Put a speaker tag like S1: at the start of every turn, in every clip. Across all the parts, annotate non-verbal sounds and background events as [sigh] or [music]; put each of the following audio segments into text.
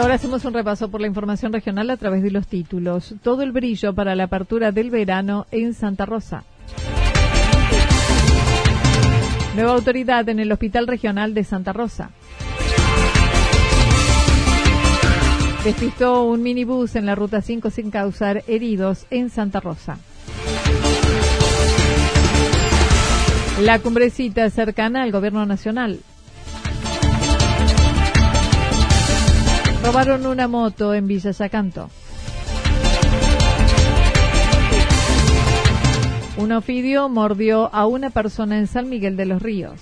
S1: Ahora hacemos un repaso por la información regional a través de los títulos. Todo el brillo para la apertura del verano en Santa Rosa. Nueva autoridad en el Hospital Regional de Santa Rosa. Despistó un minibús en la ruta 5 sin causar heridos en Santa Rosa. La cumbrecita cercana al gobierno nacional. Robaron una moto en Villa Yacanto. Un ofidio mordió a una persona en San Miguel de los Ríos.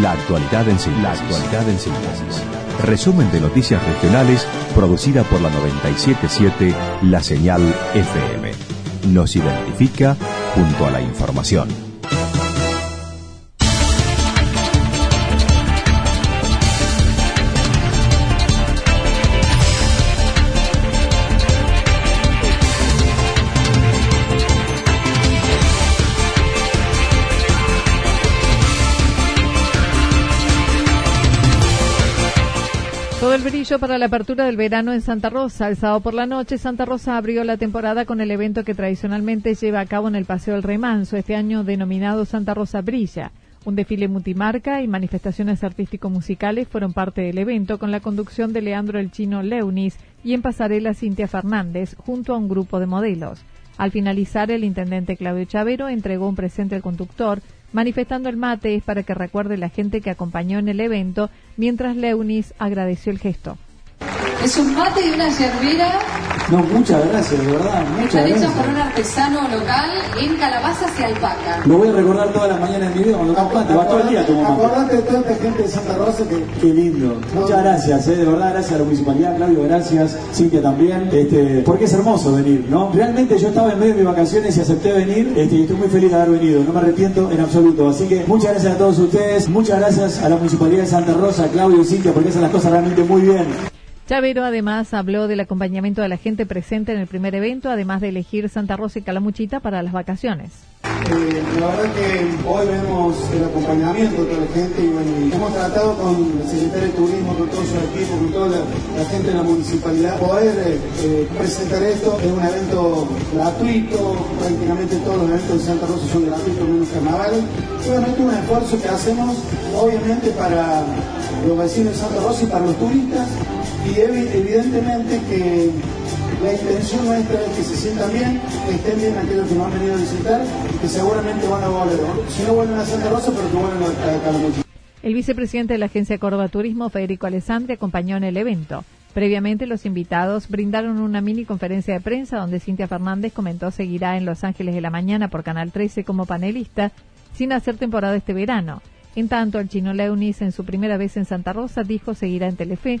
S2: La actualidad en síntesis. La actualidad en síntesis. Resumen de noticias regionales producida por la 977 La Señal FM. Nos identifica junto a la información.
S1: El brillo para la apertura del verano en Santa Rosa. El sábado por la noche, Santa Rosa abrió la temporada con el evento que tradicionalmente lleva a cabo en el Paseo del Remanso, este año denominado Santa Rosa Brilla. Un desfile multimarca y manifestaciones artístico-musicales fueron parte del evento con la conducción de Leandro el Chino Leunis y en pasarela Cintia Fernández junto a un grupo de modelos. Al finalizar, el intendente Claudio Chavero entregó un presente al conductor manifestando el mate es para que recuerde la gente que acompañó en el evento, mientras Leunis agradeció el gesto.
S3: Es un mate de una yerbera.
S4: No, muchas gracias, de verdad. Muchas
S3: Están hechos por un artesano local en calabazas y alpaca.
S4: Lo voy a recordar toda la mañana en mi vida cuando tomo mate. Va todo el día tomando mate. Acordate de toda esta gente de Santa Rosa que. Qué lindo. Muchas gracias, eh, de verdad, gracias a la municipalidad, Claudio, gracias, Cintia también. Este, porque es hermoso venir, ¿no? Realmente yo estaba en medio de mis vacaciones y acepté venir este, y estoy muy feliz de haber venido. No me arrepiento en absoluto. Así que muchas gracias a todos ustedes, muchas gracias a la municipalidad de Santa Rosa, Claudio y Cintia, porque hacen las cosas realmente muy bien.
S1: Chavero además habló del acompañamiento de la gente presente en el primer evento, además de elegir Santa Rosa y Calamuchita para las vacaciones.
S4: Eh, la verdad que hoy vemos el acompañamiento de la gente y hemos tratado con el secretario de Turismo, con todo su equipo, con toda la, gente de la municipalidad, poder eh, eh, presentar esto. Es un evento gratuito, prácticamente todos los eventos de Santa Rosa son gratuitos, menos carnaval. Obviamente un esfuerzo que hacemos, obviamente para los vecinos de Santa Rosa y para los turistas y evidentemente que la intención nuestra es que se sientan bien, que estén bien aquellos que no han venido a visitar que seguramente van a volver. Si no vuelven a Santa Rosa, pero que vuelvan a Calamuchita.
S1: El vicepresidente de la Agencia Córdoba Turismo, Federico Alessandri, acompañó en el evento. Previamente, los invitados brindaron una mini conferencia de prensa donde Cintia Fernández comentó seguirá en Los Ángeles de la Mañana por Canal 13 como panelista sin hacer temporada este verano. En tanto, el chino Leunis, en su primera vez en Santa Rosa, dijo seguirá en Telefe,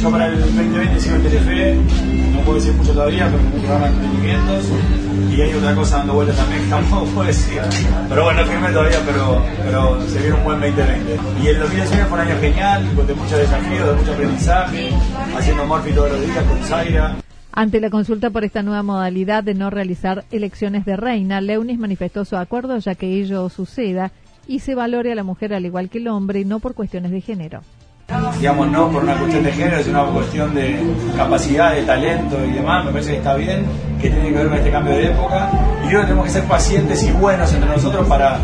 S5: Yo para el 2020 sigo en Telefe, no puedo decir mucho todavía, pero me programan emprendimientos y hay otra cosa dando vueltas también que [laughs] tampoco puedo decir. Pero bueno, no firmé todavía, pero, pero se viene un buen 2020. Y el 2019 fue un año genial, de muchos desafíos, de mucho aprendizaje, haciendo Morphy todos los días con Zaira.
S1: Ante la consulta por esta nueva modalidad de no realizar elecciones de reina, Leunis manifestó su acuerdo ya que ello suceda y se valore a la mujer al igual que el hombre, no por cuestiones de género
S5: digamos, no por una cuestión de género, sino una cuestión de capacidad, de talento y demás, me parece que está bien, que tiene que ver con este cambio de época. Y creo que tenemos que ser pacientes y buenos entre nosotros para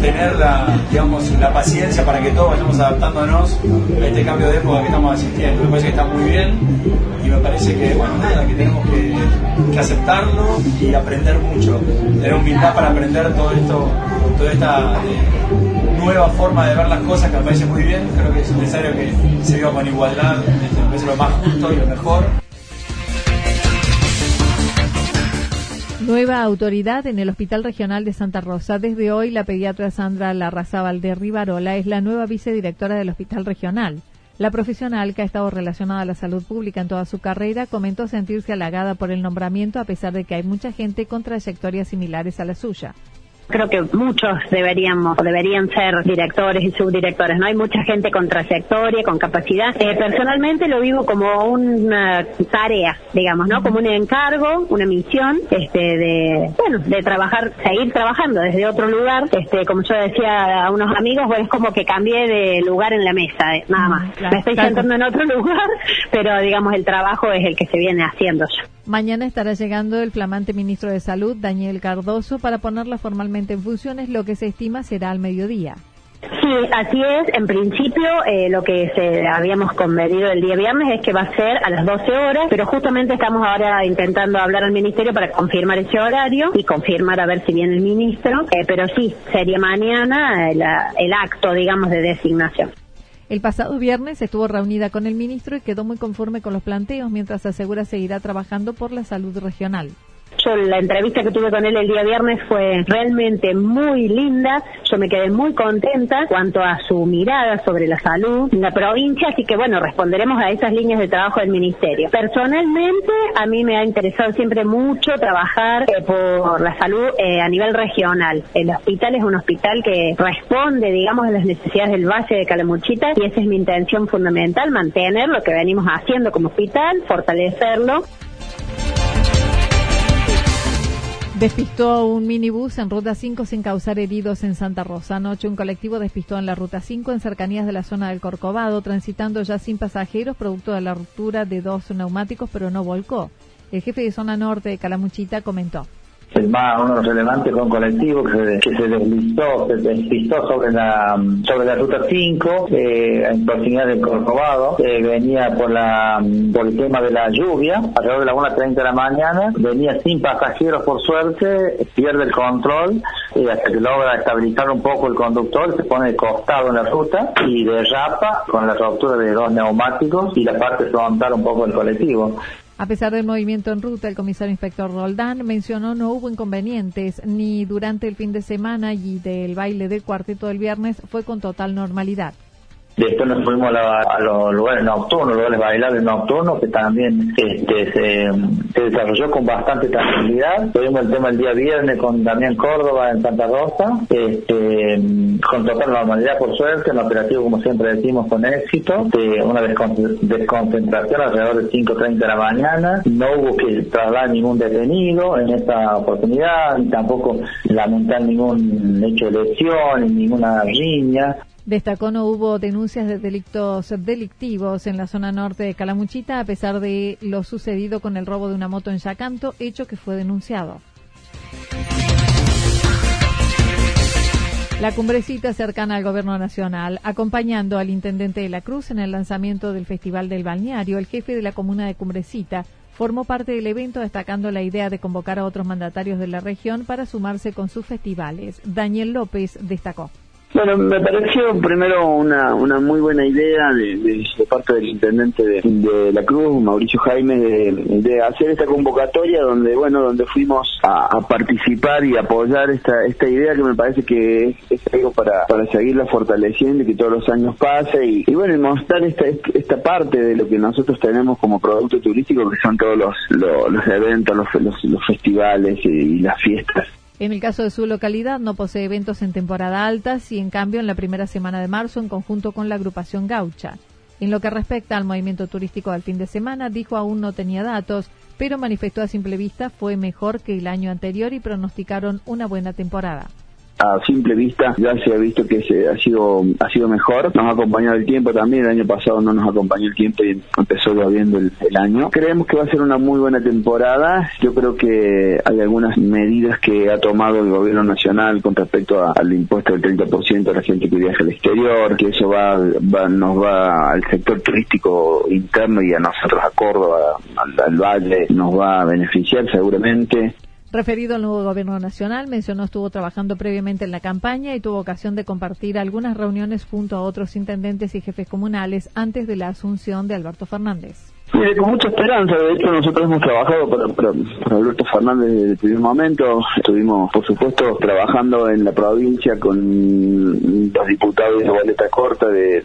S5: tener la, digamos, la paciencia para que todos vayamos adaptándonos a este cambio de época que estamos asistiendo. Me parece que está muy bien y me parece que, bueno, nada, que tenemos que, aceptarlo y aprender mucho, tener humildad para aprender todo esto, toda esta... Eh, nueva forma de ver las cosas que me parece muy bien. Creo que es necesario que se viva con igualdad, me parece lo más justo y lo mejor.
S1: Nueva autoridad en el Hospital Regional de Santa Rosa. Desde hoy, la pediatra Sandra Larrazábal de Rivarola es la nueva vicedirectora del Hospital Regional. La profesional, que ha estado relacionada a la salud pública en toda su carrera, comentó sentirse halagada por el nombramiento a pesar de que hay mucha gente con trayectorias similares a la suya.
S6: Creo que muchos deberíamos deberían ser directores y subdirectores. No hay mucha gente con trayectoria, con capacidad. Eh, personalmente lo vivo como una tarea, digamos, ¿no? Como un encargo, una misión, este, de, bueno, de trabajar, seguir trabajando desde otro lugar. Este, como yo decía a unos amigos, es como que cambié de lugar en la mesa, eh, nada más. Me estoy sentando en otro [laughs] lugar, pero digamos el trabajo es el que se viene haciendo ya.
S1: Mañana estará llegando el flamante ministro de Salud, Daniel Cardoso, para ponerla formalmente en funciones, lo que se estima será al mediodía.
S6: Sí, así es. En principio, eh, lo que se habíamos convenido el día viernes es que va a ser a las 12 horas, pero justamente estamos ahora intentando hablar al ministerio para confirmar ese horario y confirmar a ver si viene el ministro. Eh, pero sí, sería mañana el acto, digamos, de designación.
S1: El pasado viernes estuvo reunida con el ministro y quedó muy conforme con los planteos, mientras asegura seguirá trabajando por la salud regional.
S6: Yo la entrevista que tuve con él el día viernes fue realmente muy linda. Yo me quedé muy contenta cuanto a su mirada sobre la salud en la provincia, así que bueno, responderemos a esas líneas de trabajo del ministerio. Personalmente, a mí me ha interesado siempre mucho trabajar eh, por la salud eh, a nivel regional. El hospital es un hospital que responde, digamos, a las necesidades del Valle de Calamuchita y esa es mi intención fundamental, mantener lo que venimos haciendo como hospital, fortalecerlo
S1: Despistó un minibús en Ruta 5 sin causar heridos en Santa Rosa. Anoche un colectivo despistó en la Ruta 5 en cercanías de la zona del Corcovado, transitando ya sin pasajeros, producto de la ruptura de dos neumáticos, pero no volcó. El jefe de zona norte de Calamuchita comentó
S7: el más uno de los relevantes fue un colectivo que se, que deslizó, se deslizó sobre la sobre la ruta 5 eh, en proximidad del Corcovado, eh, venía por la por el tema de la lluvia, alrededor de las 1.30 de la mañana, venía sin pasajeros por suerte, pierde el control eh, hasta que logra estabilizar un poco el conductor, se pone de costado en la ruta y derrapa con la ruptura de dos neumáticos y la parte frontal un poco del colectivo.
S1: A pesar del movimiento en ruta, el comisario inspector Roldán mencionó no hubo inconvenientes ni durante el fin de semana y del baile del cuarteto del viernes fue con total normalidad.
S7: Después nos fuimos a, los lugares nocturnos, lugares bailables nocturnos, que también este, se, desarrolló con bastante tranquilidad. Tuvimos el tema el día viernes con Damián Córdoba en Santa Rosa, este, con total normalidad por suerte, un operativo como siempre decimos con éxito, de una desconcentración alrededor de 5.30 de la mañana, no hubo que trasladar ningún detenido en esta oportunidad, ni tampoco lamentar ningún hecho de lesión, ni ninguna riña.
S1: Destacó no hubo denuncias de delitos delictivos en la zona norte de Calamuchita a pesar de lo sucedido con el robo de una moto en Yacanto, hecho que fue denunciado. La cumbrecita cercana al gobierno nacional, acompañando al intendente de la Cruz en el lanzamiento del Festival del Balneario, el jefe de la comuna de Cumbrecita formó parte del evento destacando la idea de convocar a otros mandatarios de la región para sumarse con sus festivales. Daniel López destacó.
S8: Bueno, me pareció primero una, una muy buena idea de, parte del intendente de, la Cruz, Mauricio Jaime, de, hacer esta convocatoria donde, bueno, donde fuimos a, participar y apoyar esta, esta idea que me parece que es, algo para, para seguirla fortaleciendo y que todos los años pase y, bueno, y mostrar esta, esta parte de lo que nosotros tenemos como producto turístico que son todos los, los, eventos, los, los, festivales y las fiestas.
S1: En el caso de su localidad no posee eventos en temporada alta, y en cambio en la primera semana de marzo en conjunto con la agrupación Gaucha. En lo que respecta al movimiento turístico del fin de semana, dijo aún no tenía datos, pero manifestó a simple vista fue mejor que el año anterior y pronosticaron una buena temporada
S8: a simple vista ya se ha visto que se, ha sido ha sido mejor. Nos ha acompañado el tiempo también. El año pasado no nos acompañó el tiempo y empezó lloviendo el, el año. Creemos que va a ser una muy buena temporada. Yo creo que hay algunas medidas que ha tomado el gobierno nacional con respecto al impuesto del 30% a la gente que viaja al exterior, que eso va, va, nos va al sector turístico interno y a nosotros a Córdoba, al, al Valle, nos va a beneficiar seguramente.
S1: Referido al nuevo gobierno nacional, mencionó estuvo trabajando previamente en la campaña y tuvo ocasión de compartir algunas reuniones junto a otros intendentes y jefes comunales antes de la asunción de Alberto Fernández.
S8: Mire, con mucha esperanza. De hecho, nosotros hemos trabajado para, Alberto Fernández desde el primer momento. Estuvimos, por supuesto, trabajando en la provincia con los diputados de la boleta corta de,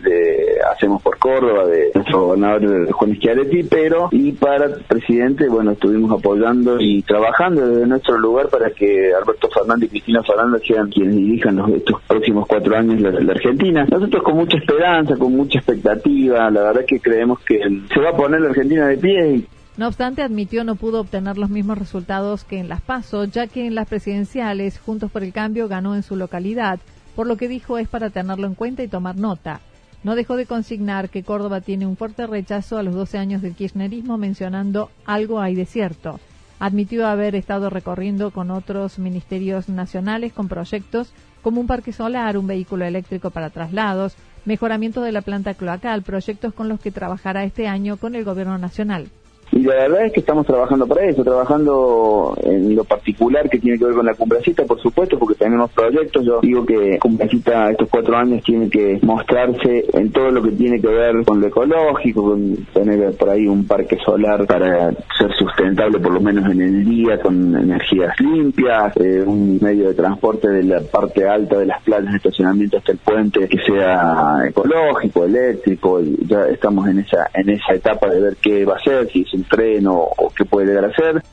S8: Hacemos por Córdoba, de nuestro gobernador Juan Schiaretti, pero y para presidente, bueno, estuvimos apoyando y trabajando desde nuestro lugar para que Alberto Fernández y Cristina Fernández sean quienes dirijan los, estos próximos cuatro años la, la Argentina. Nosotros con mucha esperanza, con mucha expectativa, la verdad que creemos que se va a poner la Argentina de pie.
S1: No obstante, admitió no pudo obtener los mismos resultados que en las PASO, ya que en las presidenciales Juntos por el Cambio ganó en su localidad, por lo que dijo es para tenerlo en cuenta y tomar nota. No dejó de consignar que Córdoba tiene un fuerte rechazo a los 12 años del kirchnerismo, mencionando algo hay de cierto. Admitió haber estado recorriendo con otros ministerios nacionales con proyectos como un parque solar, un vehículo eléctrico para traslados, mejoramiento de la planta cloacal, proyectos con los que trabajará este año con el Gobierno Nacional.
S8: Y la verdad es que estamos trabajando para eso, trabajando en lo particular que tiene que ver con la cumbrecita, por supuesto, porque tenemos proyectos. Yo digo que Cumbrecita estos cuatro años tiene que mostrarse en todo lo que tiene que ver con lo ecológico, con tener por ahí un parque solar para ser sustentable por lo menos en el día, con energías limpias, eh, un medio de transporte de la parte alta de las playas de estacionamiento hasta el puente que sea ecológico, eléctrico. Ya estamos en esa en esa etapa de ver qué va a ser, si es un tren o, qué puede llegar a ser.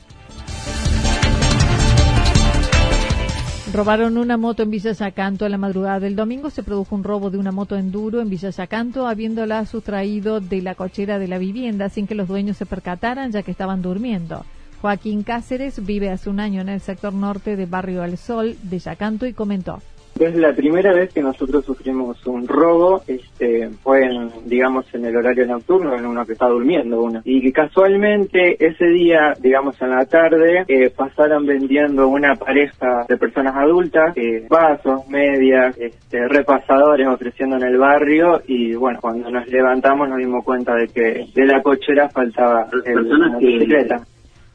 S1: Robaron una moto en Villa Yacanto a la madrugada del domingo. Se produjo un robo de una moto enduro en Villa Yacanto, habiéndola sustraído de la cochera de la vivienda sin que los dueños se percataran, ya que estaban durmiendo. Joaquín Cáceres vive hace un año en el sector norte de Barrio El Sol de Yacanto y comentó.
S9: Es la primera vez que nosotros sufrimos un robo, este, fue en, digamos en el horario nocturno, en uno que está durmiendo uno. Y que casualmente ese día, digamos en la tarde, eh, pasaron vendiendo una pareja de personas adultas, eh, vasos, medias, este, repasadores ofreciendo en el barrio y bueno, cuando nos levantamos nos dimos cuenta de que de la cochera faltaba la bicicleta.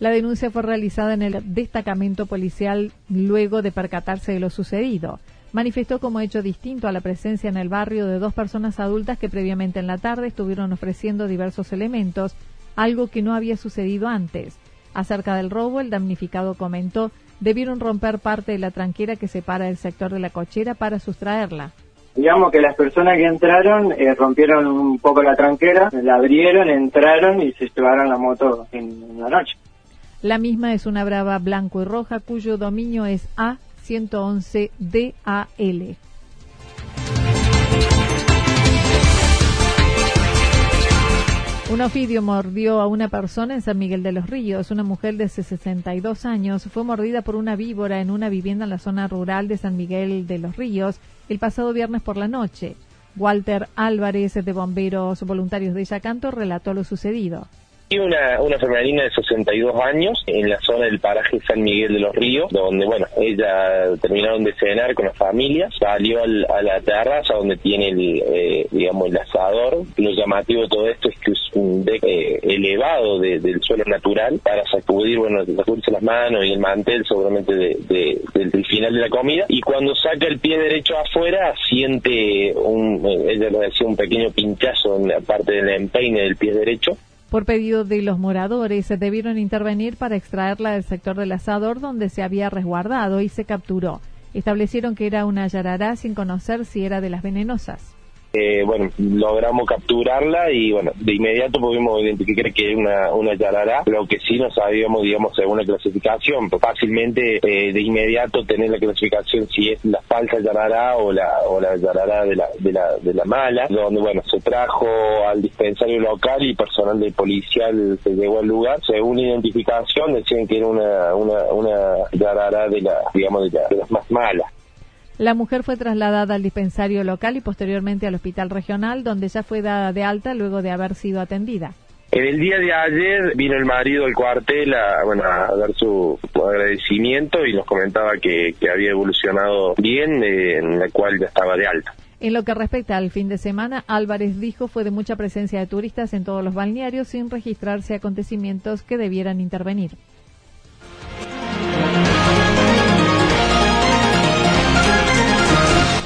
S1: La denuncia fue realizada en el destacamento policial luego de percatarse de lo sucedido manifestó como hecho distinto a la presencia en el barrio de dos personas adultas que previamente en la tarde estuvieron ofreciendo diversos elementos, algo que no había sucedido antes. Acerca del robo, el damnificado comentó, debieron romper parte de la tranquera que separa el sector de la cochera para sustraerla.
S9: Digamos que las personas que entraron eh, rompieron un poco la tranquera, la abrieron, entraron y se llevaron la moto en la noche.
S1: La misma es una brava blanco y roja cuyo dominio es A 111 DAL. Un ofidio mordió a una persona en San Miguel de los Ríos. Una mujer de 62 años fue mordida por una víbora en una vivienda en la zona rural de San Miguel de los Ríos el pasado viernes por la noche. Walter Álvarez, de Bomberos Voluntarios de Yacanto, relató lo sucedido.
S10: Una, una femenina de 62 años en la zona del paraje San Miguel de los Ríos, donde, bueno, ella terminaron de cenar con la familia, salió al, a la terraza donde tiene el, eh, digamos, el asador. Lo llamativo de todo esto es que es un deck eh, elevado del suelo natural para sacudir, bueno, sacudirse las manos y el mantel seguramente de, del final de la comida. Y cuando saca el pie derecho afuera, siente un, eh, ella lo decía, un pequeño pinchazo en la parte del empeine del pie derecho
S1: por pedido de los moradores, se debieron intervenir para extraerla del sector del asador donde se había resguardado y se capturó. Establecieron que era una yarará sin conocer si era de las venenosas.
S10: Eh, bueno, logramos capturarla y bueno, de inmediato pudimos identificar que es una, una yarará, lo que sí no sabíamos, digamos, según la clasificación, fácilmente eh, de inmediato tener la clasificación si es la falsa yarará o la, o la yarará de la, de la, de la mala, donde bueno, se trajo al dispensario local y personal de policial se llegó al lugar, según identificación decían que era una, una, una yarará de la, digamos, de las más malas.
S1: La mujer fue trasladada al dispensario local y posteriormente al hospital regional, donde ya fue dada de alta luego de haber sido atendida.
S10: En el día de ayer vino el marido del cuartel a, bueno, a dar su agradecimiento y nos comentaba que, había evolucionado bien, eh, en la cual ya estaba de alta.
S1: En lo que respecta al fin de semana, Álvarez dijo fue de mucha presencia de turistas en todos los balnearios sin registrarse acontecimientos que debieran intervenir.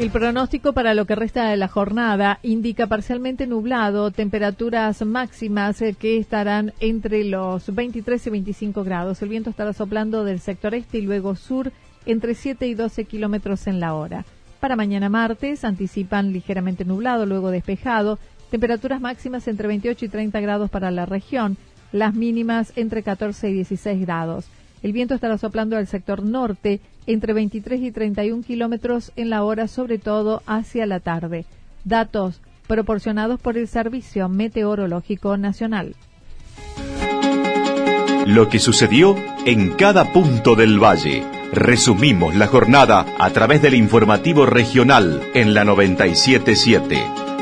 S1: El pronóstico para lo que resta de la jornada indica parcialmente nublado, temperaturas máximas eh, que estarán entre los 23 y 25 grados. El viento estará soplando del sector este y luego sur entre 7 y 12 kilómetros en la hora. Para mañana martes anticipan ligeramente nublado, luego despejado, temperaturas máximas entre 28 y 30 grados para la región, las mínimas entre 14 y 16 grados. El viento estará soplando al sector norte entre 23 y 31 kilómetros en la hora, sobre todo hacia la tarde. Datos proporcionados por el Servicio Meteorológico Nacional.
S2: Lo que sucedió en cada punto del valle. Resumimos la jornada a través del informativo regional en la 977.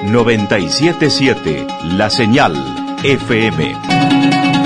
S2: 977, la señal FM.